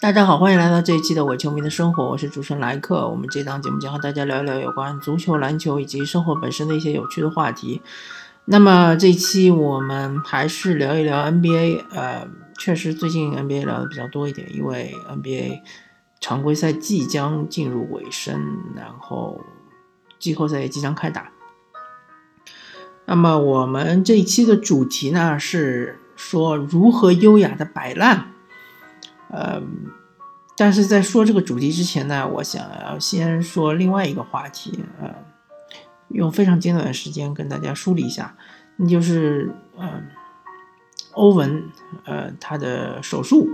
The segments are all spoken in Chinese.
大家好，欢迎来到这一期的伪球迷的生活，我是主持人莱克。我们这档节目将和大家聊一聊有关足球、篮球以及生活本身的一些有趣的话题。那么这一期我们还是聊一聊 NBA。呃，确实最近 NBA 聊的比较多一点，因为 NBA 常规赛即将进入尾声，然后季后赛也即将开打。那么我们这一期的主题呢是说如何优雅的摆烂。呃，但是在说这个主题之前呢，我想要先说另外一个话题，呃，用非常简短的时间跟大家梳理一下，那就是呃，欧文，呃，他的手术，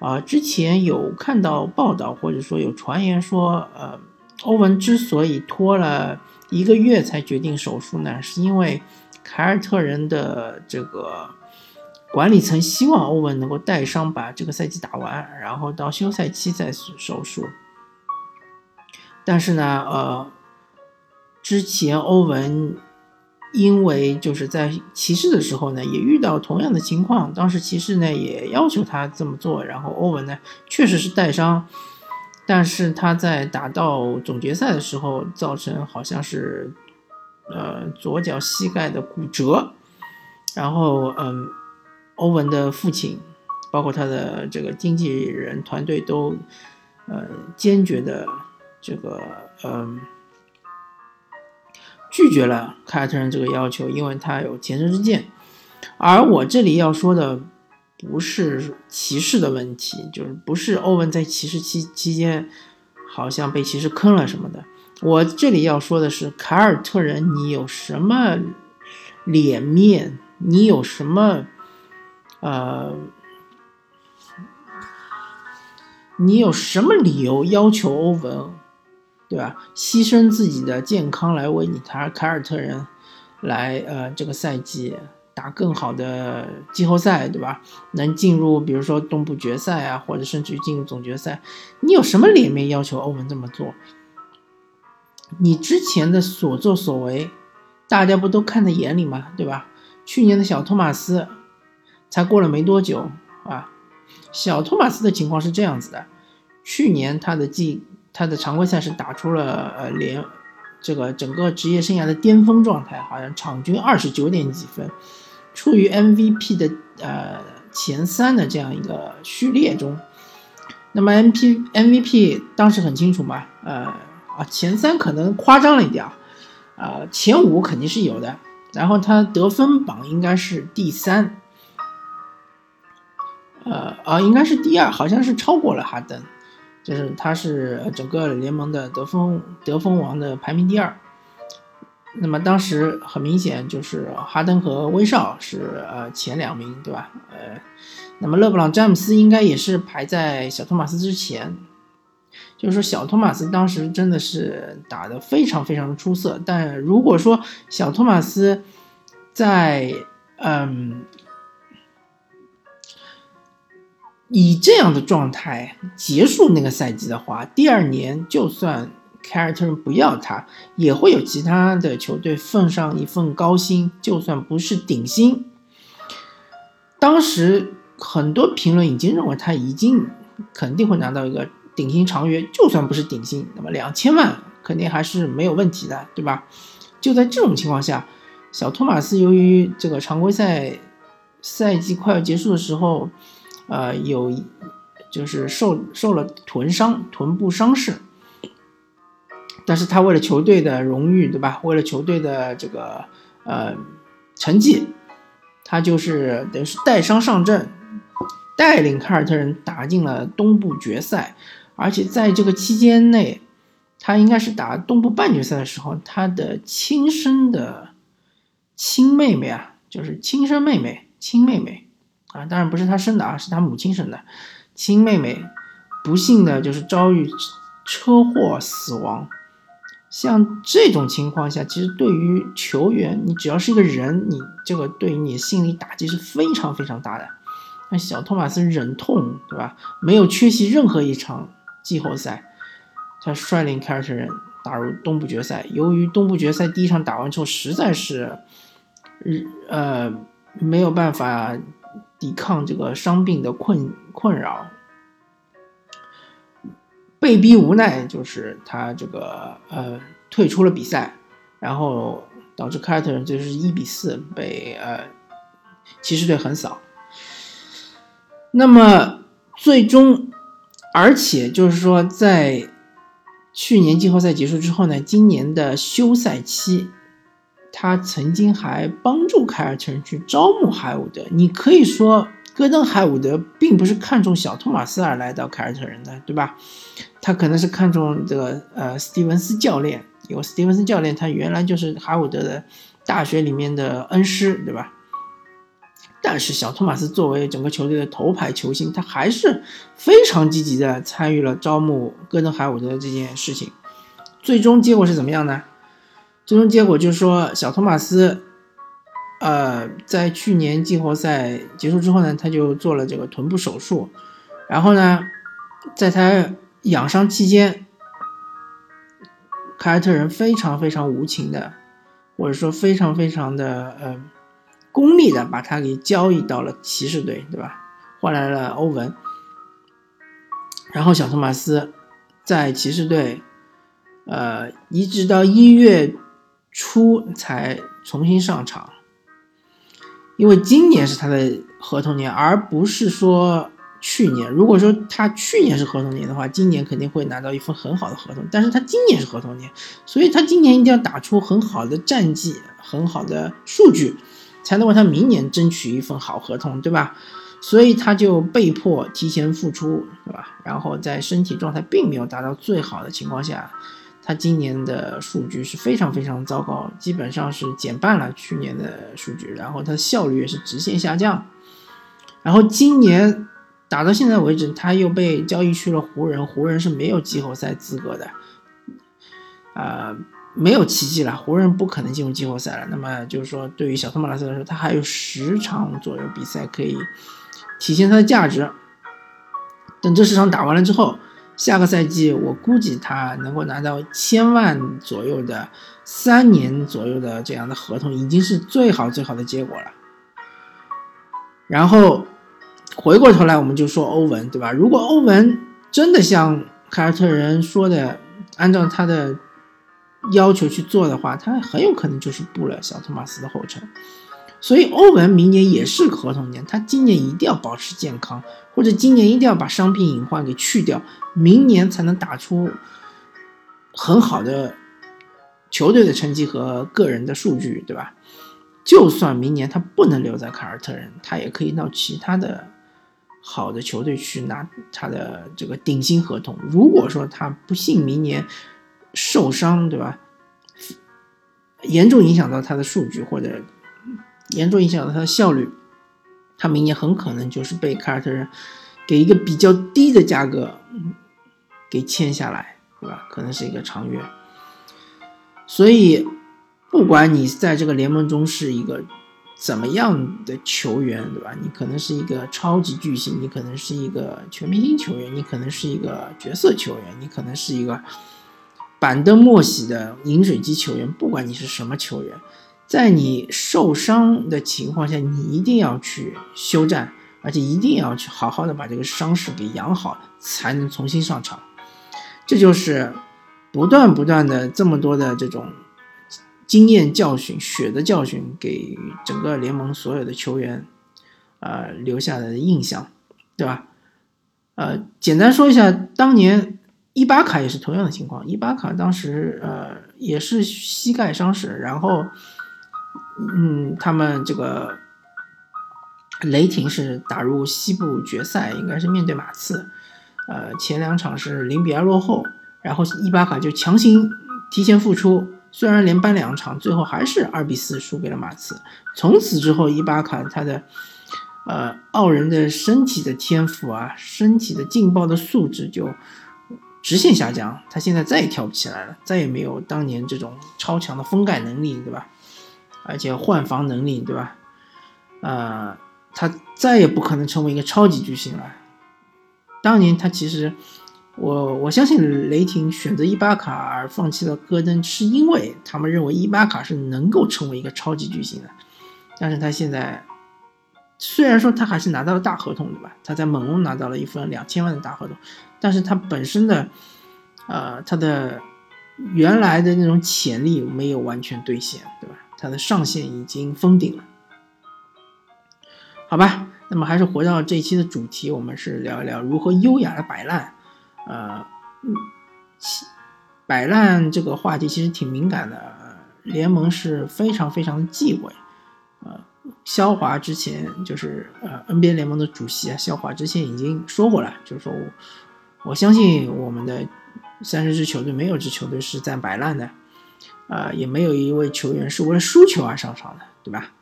啊，之前有看到报道或者说有传言说，呃，欧文之所以拖了一个月才决定手术呢，是因为凯尔特人的这个。管理层希望欧文能够带伤把这个赛季打完，然后到休赛期再手术。但是呢，呃，之前欧文因为就是在骑士的时候呢，也遇到同样的情况，当时骑士呢也要求他这么做，然后欧文呢确实是带伤，但是他在打到总决赛的时候，造成好像是呃左脚膝盖的骨折，然后嗯。欧文的父亲，包括他的这个经纪人团队都，呃，坚决的这个，嗯，拒绝了凯尔特人这个要求，因为他有前车之鉴。而我这里要说的不是骑士的问题，就是不是欧文在骑士期期间好像被骑士坑了什么的。我这里要说的是凯尔特人，你有什么脸面？你有什么？呃，你有什么理由要求欧文，对吧？牺牲自己的健康来为你凯凯尔特人来呃这个赛季打更好的季后赛，对吧？能进入比如说东部决赛啊，或者甚至于进入总决赛，你有什么脸面要求欧文这么做？你之前的所作所为，大家不都看在眼里吗？对吧？去年的小托马斯。才过了没多久啊，小托马斯的情况是这样子的：去年他的季他的常规赛是打出了呃连这个整个职业生涯的巅峰状态，好像场均二十九点几分，处于 MVP 的呃前三的这样一个序列中。那么 MP MVP 当时很清楚嘛，呃啊前三可能夸张了一点啊，前五肯定是有的。然后他得分榜应该是第三。呃啊，应该是第二，好像是超过了哈登，就是他是整个联盟的得分得分王的排名第二。那么当时很明显就是哈登和威少是呃前两名，对吧？呃，那么勒布朗詹姆斯应该也是排在小托马斯之前。就是说小托马斯当时真的是打得非常非常的出色，但如果说小托马斯在嗯。以这样的状态结束那个赛季的话，第二年就算凯尔特人不要他，也会有其他的球队奉上一份高薪，就算不是顶薪。当时很多评论已经认为他已经肯定会拿到一个顶薪长约，就算不是顶薪，那么两千万肯定还是没有问题的，对吧？就在这种情况下，小托马斯由于这个常规赛赛季快要结束的时候。呃，有就是受受了臀伤，臀部伤势，但是他为了球队的荣誉，对吧？为了球队的这个呃成绩，他就是等于是带伤上阵，带领凯尔特人打进了东部决赛，而且在这个期间内，他应该是打东部半决赛的时候，他的亲生的亲妹妹啊，就是亲生妹妹，亲妹妹。啊，当然不是他生的啊，是他母亲生的亲妹妹，不幸的就是遭遇车祸死亡。像这种情况下，其实对于球员，你只要是一个人，你这个对于你心理打击是非常非常大的。那小托马斯忍痛，对吧？没有缺席任何一场季后赛，他率领凯尔特人打入东部决赛。由于东部决赛第一场打完之后，实在是，呃，没有办法。抵抗这个伤病的困困扰，被逼无奈，就是他这个呃退出了比赛，然后导致凯尔特人就是一比四被呃骑士队横扫。那么最终，而且就是说在。去年季后赛结束之后呢，今年的休赛期，他曾经还帮助凯尔特人去招募海伍德。你可以说，戈登海伍德并不是看中小托马斯而来到凯尔特人的，对吧？他可能是看中这个呃斯蒂文斯教练，因为斯蒂文斯教练他原来就是海伍德的大学里面的恩师，对吧？但是小托马斯作为整个球队的头牌球星，他还是非常积极的参与了招募戈登海伍德这件事情。最终结果是怎么样呢？最终结果就是说，小托马斯，呃，在去年季后赛结束之后呢，他就做了这个臀部手术。然后呢，在他养伤期间，凯尔特人非常非常无情的，或者说非常非常的呃。功利的把他给交易到了骑士队，对吧？换来了欧文，然后小托马斯在骑士队，呃，一直到一月初才重新上场，因为今年是他的合同年，而不是说去年。如果说他去年是合同年的话，今年肯定会拿到一份很好的合同。但是他今年是合同年，所以他今年一定要打出很好的战绩，很好的数据。才能为他明年争取一份好合同，对吧？所以他就被迫提前复出，对吧？然后在身体状态并没有达到最好的情况下，他今年的数据是非常非常糟糕，基本上是减半了去年的数据，然后他的效率也是直线下降。然后今年打到现在为止，他又被交易去了湖人，湖人是没有季后赛资格的，啊。没有奇迹了，湖人不可能进入季后赛了。那么就是说，对于小托马斯来说，他还有十场左右比赛可以体现他的价值。等这十场打完了之后，下个赛季我估计他能够拿到千万左右的三年左右的这样的合同，已经是最好最好的结果了。然后回过头来，我们就说欧文，对吧？如果欧文真的像凯尔特人说的，按照他的。要求去做的话，他很有可能就是步了小托马斯的后尘。所以欧文明年也是合同年，他今年一定要保持健康，或者今年一定要把伤病隐患给去掉，明年才能打出很好的球队的成绩和个人的数据，对吧？就算明年他不能留在凯尔特人，他也可以到其他的好的球队去拿他的这个顶薪合同。如果说他不幸明年，受伤，对吧？严重影响到他的数据，或者严重影响到他的效率，他明年很可能就是被凯尔特人给一个比较低的价格给签下来，对吧？可能是一个长约。所以，不管你在这个联盟中是一个怎么样的球员，对吧？你可能是一个超级巨星，你可能是一个全明星球员，你可能是一个角色球员，你可能是一个。板凳莫喜的饮水机球员，不管你是什么球员，在你受伤的情况下，你一定要去休战，而且一定要去好好的把这个伤势给养好，才能重新上场。这就是不断不断的这么多的这种经验教训、血的教训，给整个联盟所有的球员，呃留下的印象，对吧？呃，简单说一下当年。伊巴卡也是同样的情况，伊巴卡当时呃也是膝盖伤势，然后嗯，他们这个雷霆是打入西部决赛，应该是面对马刺，呃，前两场是零比二落后，然后伊巴卡就强行提前复出，虽然连扳两场，最后还是二比四输给了马刺。从此之后，伊巴卡他的呃傲人的身体的天赋啊，身体的劲爆的素质就。直线下降，他现在再也跳不起来了，再也没有当年这种超强的封盖能力，对吧？而且换防能力，对吧？呃，他再也不可能成为一个超级巨星了。当年他其实，我我相信雷霆选择伊巴卡而放弃了戈登，是因为他们认为伊巴卡是能够成为一个超级巨星的。但是他现在，虽然说他还是拿到了大合同，对吧？他在猛龙拿到了一份两千万的大合同。但是他本身的呃，他的原来的那种潜力没有完全兑现，对吧？他的上限已经封顶了。好吧，那么还是回到这一期的主题，我们是聊一聊如何优雅的摆烂。呃，摆烂这个话题其实挺敏感的，联盟是非常非常的忌讳。呃，肖华之前就是呃 NBA 联盟的主席啊，肖华之前已经说过了，就是说我我相信我们的三十支球队没有支球队是在摆烂的，啊，也没有一位球员是为了输球而上场的，对吧？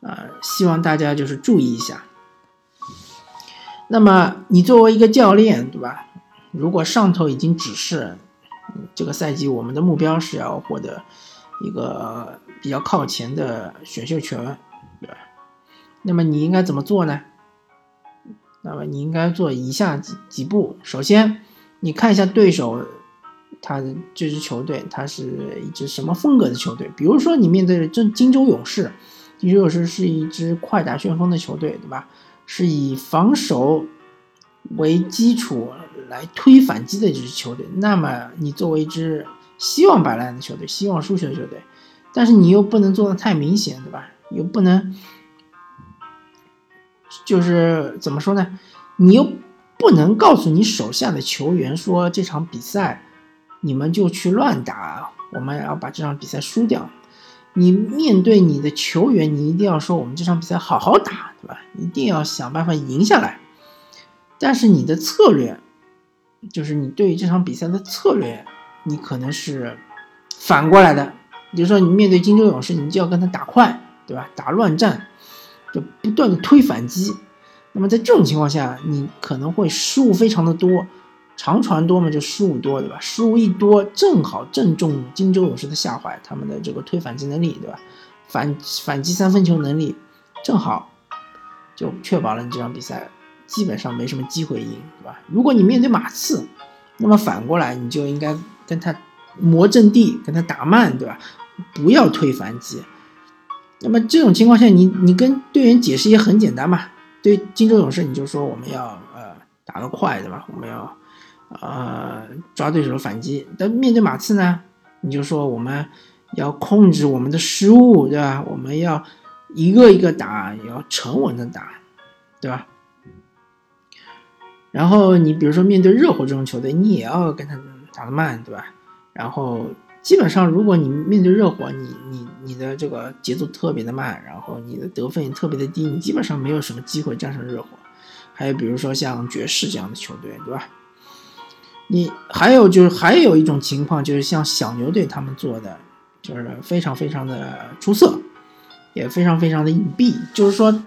呃，希望大家就是注意一下。那么你作为一个教练，对吧？如果上头已经指示，这个赛季我们的目标是要获得一个比较靠前的选秀权，对吧？那么你应该怎么做呢？那么你应该做以下几几步。首先，你看一下对手，他的这支球队，他是一支什么风格的球队？比如说，你面对的这金州勇士。金州勇士是一支快打旋风的球队，对吧？是以防守为基础来推反击的一支球队。那么，你作为一支希望摆烂的球队、希望输球的球队，但是你又不能做的太明显，对吧？又不能，就是怎么说呢？你又不能告诉你手下的球员说这场比赛你们就去乱打，我们要把这场比赛输掉。你面对你的球员，你一定要说我们这场比赛好好打，对吧？一定要想办法赢下来。但是你的策略，就是你对于这场比赛的策略，你可能是反过来的。比如说你面对金州勇士，你就要跟他打快，对吧？打乱战，就不断的推反击。那么在这种情况下，你可能会失误非常的多。长传多嘛，就失误多，对吧？失误一多，正好正中金州勇士的下怀，他们的这个推反击能力，对吧？反反击三分球能力，正好就确保了你这场比赛基本上没什么机会赢，对吧？如果你面对马刺，那么反过来你就应该跟他磨阵地，跟他打慢，对吧？不要推反击。那么这种情况下，你你跟队员解释也很简单嘛。对金州勇士，你就说我们要呃打得快，对吧？我们要。呃，抓对手的反击，但面对马刺呢，你就说我们要控制我们的失误，对吧？我们要一个一个打，要沉稳的打，对吧？然后你比如说面对热火这种球队，你也要跟他打得慢，对吧？然后基本上，如果你面对热火，你你你的这个节奏特别的慢，然后你的得分也特别的低，你基本上没有什么机会战胜热火。还有比如说像爵士这样的球队，对吧？你还有就是还有一种情况，就是像小牛队他们做的，就是非常非常的出色，也非常非常的隐蔽。就是说，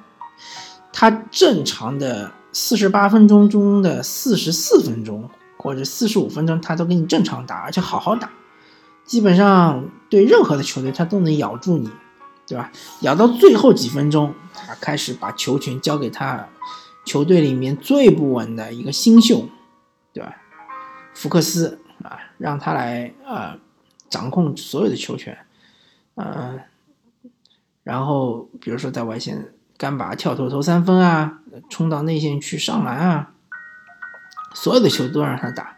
他正常的四十八分钟中的四十四分钟或者四十五分钟，他都给你正常打，而且好好打。基本上对任何的球队，他都能咬住你，对吧？咬到最后几分钟，他开始把球权交给他球队里面最不稳的一个新秀，对吧？福克斯啊，让他来啊掌控所有的球权，嗯，然后比如说在外线干拔、跳投、投三分啊，冲到内线去上篮啊，所有的球都让他打，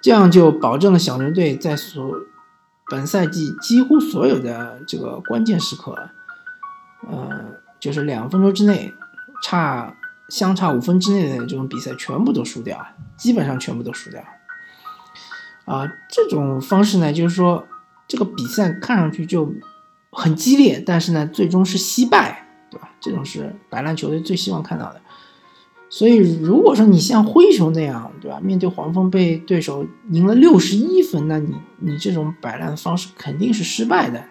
这样就保证了小牛队在所本赛季几乎所有的这个关键时刻，呃，就是两分钟之内差相差五分之内的这种比赛全部都输掉，基本上全部都输掉。啊，这种方式呢，就是说这个比赛看上去就很激烈，但是呢，最终是惜败，对吧？这种是白烂球队最希望看到的。所以，如果说你像灰熊那样，对吧？面对黄蜂被对手赢了六十一分，那你你这种摆烂的方式肯定是失败的，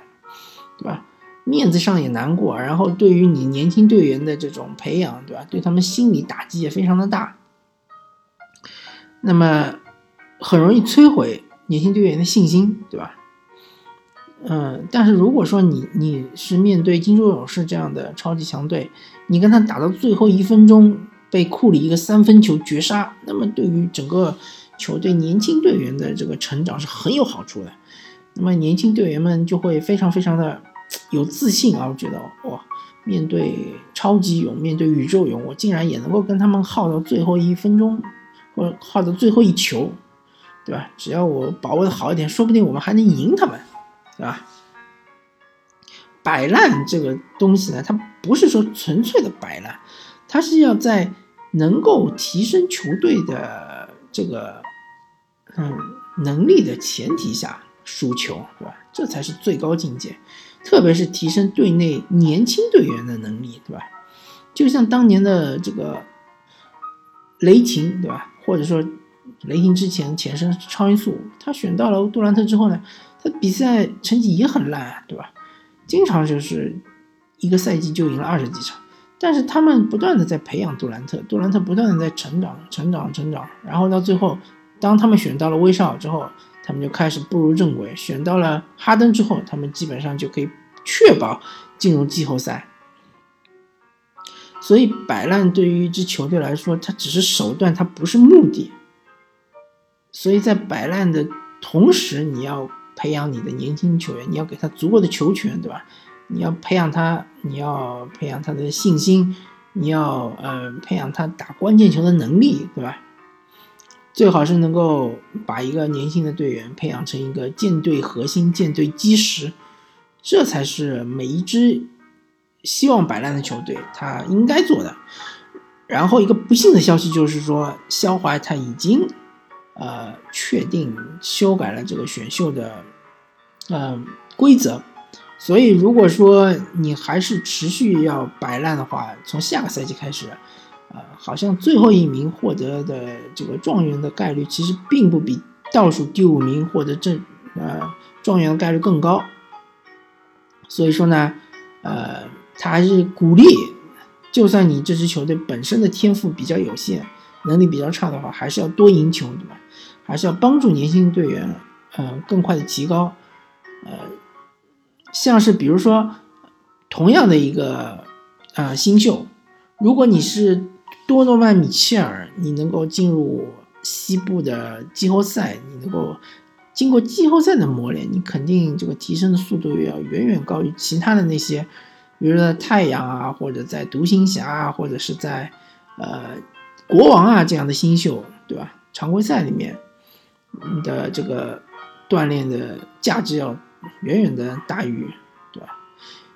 对吧？面子上也难过，然后对于你年轻队员的这种培养，对吧？对他们心理打击也非常的大。那么。很容易摧毁年轻队员的信心，对吧？嗯，但是如果说你你是面对金州勇士这样的超级强队，你跟他打到最后一分钟被库里一个三分球绝杀，那么对于整个球队年轻队员的这个成长是很有好处的。那么年轻队员们就会非常非常的有自信啊，我觉得哇，面对超级勇，面对宇宙勇，我竟然也能够跟他们耗到最后一分钟，或者耗到最后一球。对吧？只要我把握的好一点，说不定我们还能赢他们，对吧？摆烂这个东西呢，它不是说纯粹的摆烂，它是要在能够提升球队的这个嗯能力的前提下输球，对吧？这才是最高境界，特别是提升队内年轻队员的能力，对吧？就像当年的这个雷霆，对吧？或者说雷霆之前前身超音速，他选到了杜兰特之后呢，他比赛成绩也很烂，对吧？经常就是一个赛季就赢了二十几场，但是他们不断的在培养杜兰特，杜兰特不断的在成长、成长、成长，然后到最后，当他们选到了威少之后，他们就开始步入正轨；选到了哈登之后，他们基本上就可以确保进入季后赛。所以摆烂对于一支球队来说，它只是手段，它不是目的。所以在摆烂的同时，你要。培养你的年轻球员，你要给他足够的球权，对吧？你要培养他，你要培养他的信心，你要呃培养他打关键球的能力，对吧？最好是能够把一个年轻的队员培养成一个舰队核心、舰队基石，这才是每一支希望摆烂的球队他应该做的。然后一个不幸的消息就是说，肖怀他已经。呃，确定修改了这个选秀的呃规则，所以如果说你还是持续要摆烂的话，从下个赛季开始，呃，好像最后一名获得的这个状元的概率其实并不比倒数第五名获得正呃状元的概率更高。所以说呢，呃，他还是鼓励，就算你这支球队本身的天赋比较有限。能力比较差的话，还是要多赢球，对吧？还是要帮助年轻队员，嗯，更快的提高。呃，像是比如说，同样的一个啊新秀，如果你是多诺万·米切尔，你能够进入西部的季后赛，你能够经过季后赛的磨练，你肯定这个提升的速度要远远高于其他的那些，比如说太阳啊，或者在独行侠啊，或者是在呃。国王啊，这样的新秀，对吧？常规赛里面的这个锻炼的价值要远远的大于，对吧？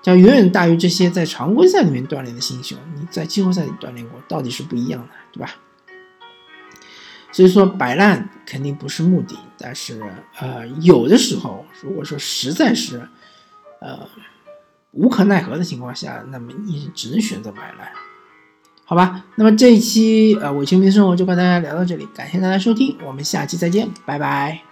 要远远大于这些在常规赛里面锻炼的新秀。你在季后赛里锻炼过，到底是不一样的，对吧？所以说摆烂肯定不是目的，但是呃，有的时候如果说实在是呃无可奈何的情况下，那么你只能选择摆烂。好吧，那么这一期呃伪球迷生活就跟大家聊到这里，感谢大家收听，我们下期再见，拜拜。